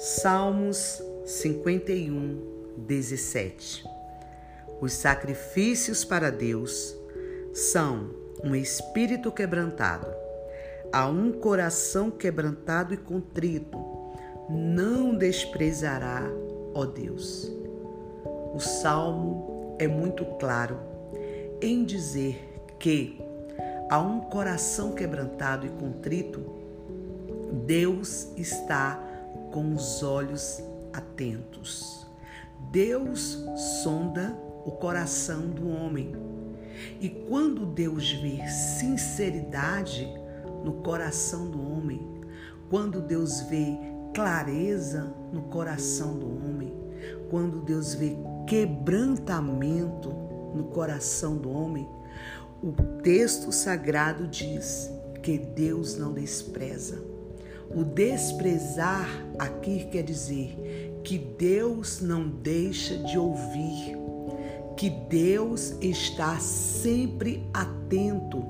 Salmos 51, 17 Os sacrifícios para Deus são um espírito quebrantado, a um coração quebrantado e contrito, não desprezará, ó Deus. O salmo é muito claro em dizer que a um coração quebrantado e contrito, Deus está com os olhos atentos. Deus sonda o coração do homem. E quando Deus vê sinceridade no coração do homem, quando Deus vê clareza no coração do homem, quando Deus vê quebrantamento no coração do homem, o texto sagrado diz que Deus não despreza o desprezar aqui quer dizer que Deus não deixa de ouvir, que Deus está sempre atento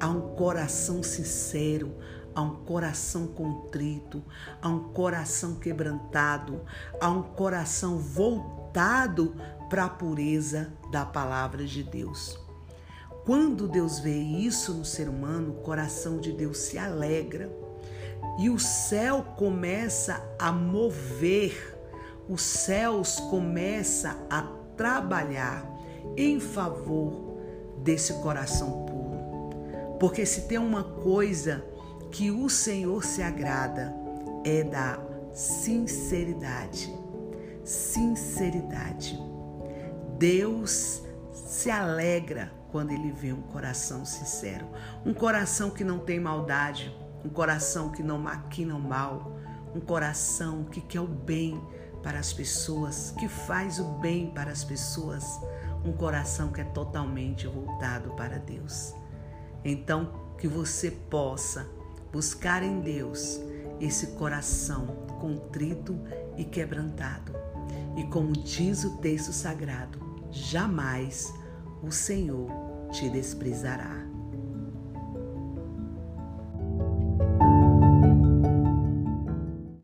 a um coração sincero, a um coração contrito, a um coração quebrantado, a um coração voltado para a pureza da palavra de Deus. Quando Deus vê isso no ser humano, o coração de Deus se alegra e o céu começa a mover, os céus começa a trabalhar em favor desse coração puro. Porque se tem uma coisa que o Senhor se agrada é da sinceridade. Sinceridade. Deus se alegra quando ele vê um coração sincero, um coração que não tem maldade, um coração que não maquina o mal, um coração que quer o bem para as pessoas, que faz o bem para as pessoas, um coração que é totalmente voltado para Deus. Então, que você possa buscar em Deus esse coração contrito e quebrantado. E como diz o texto sagrado, jamais o Senhor te desprezará.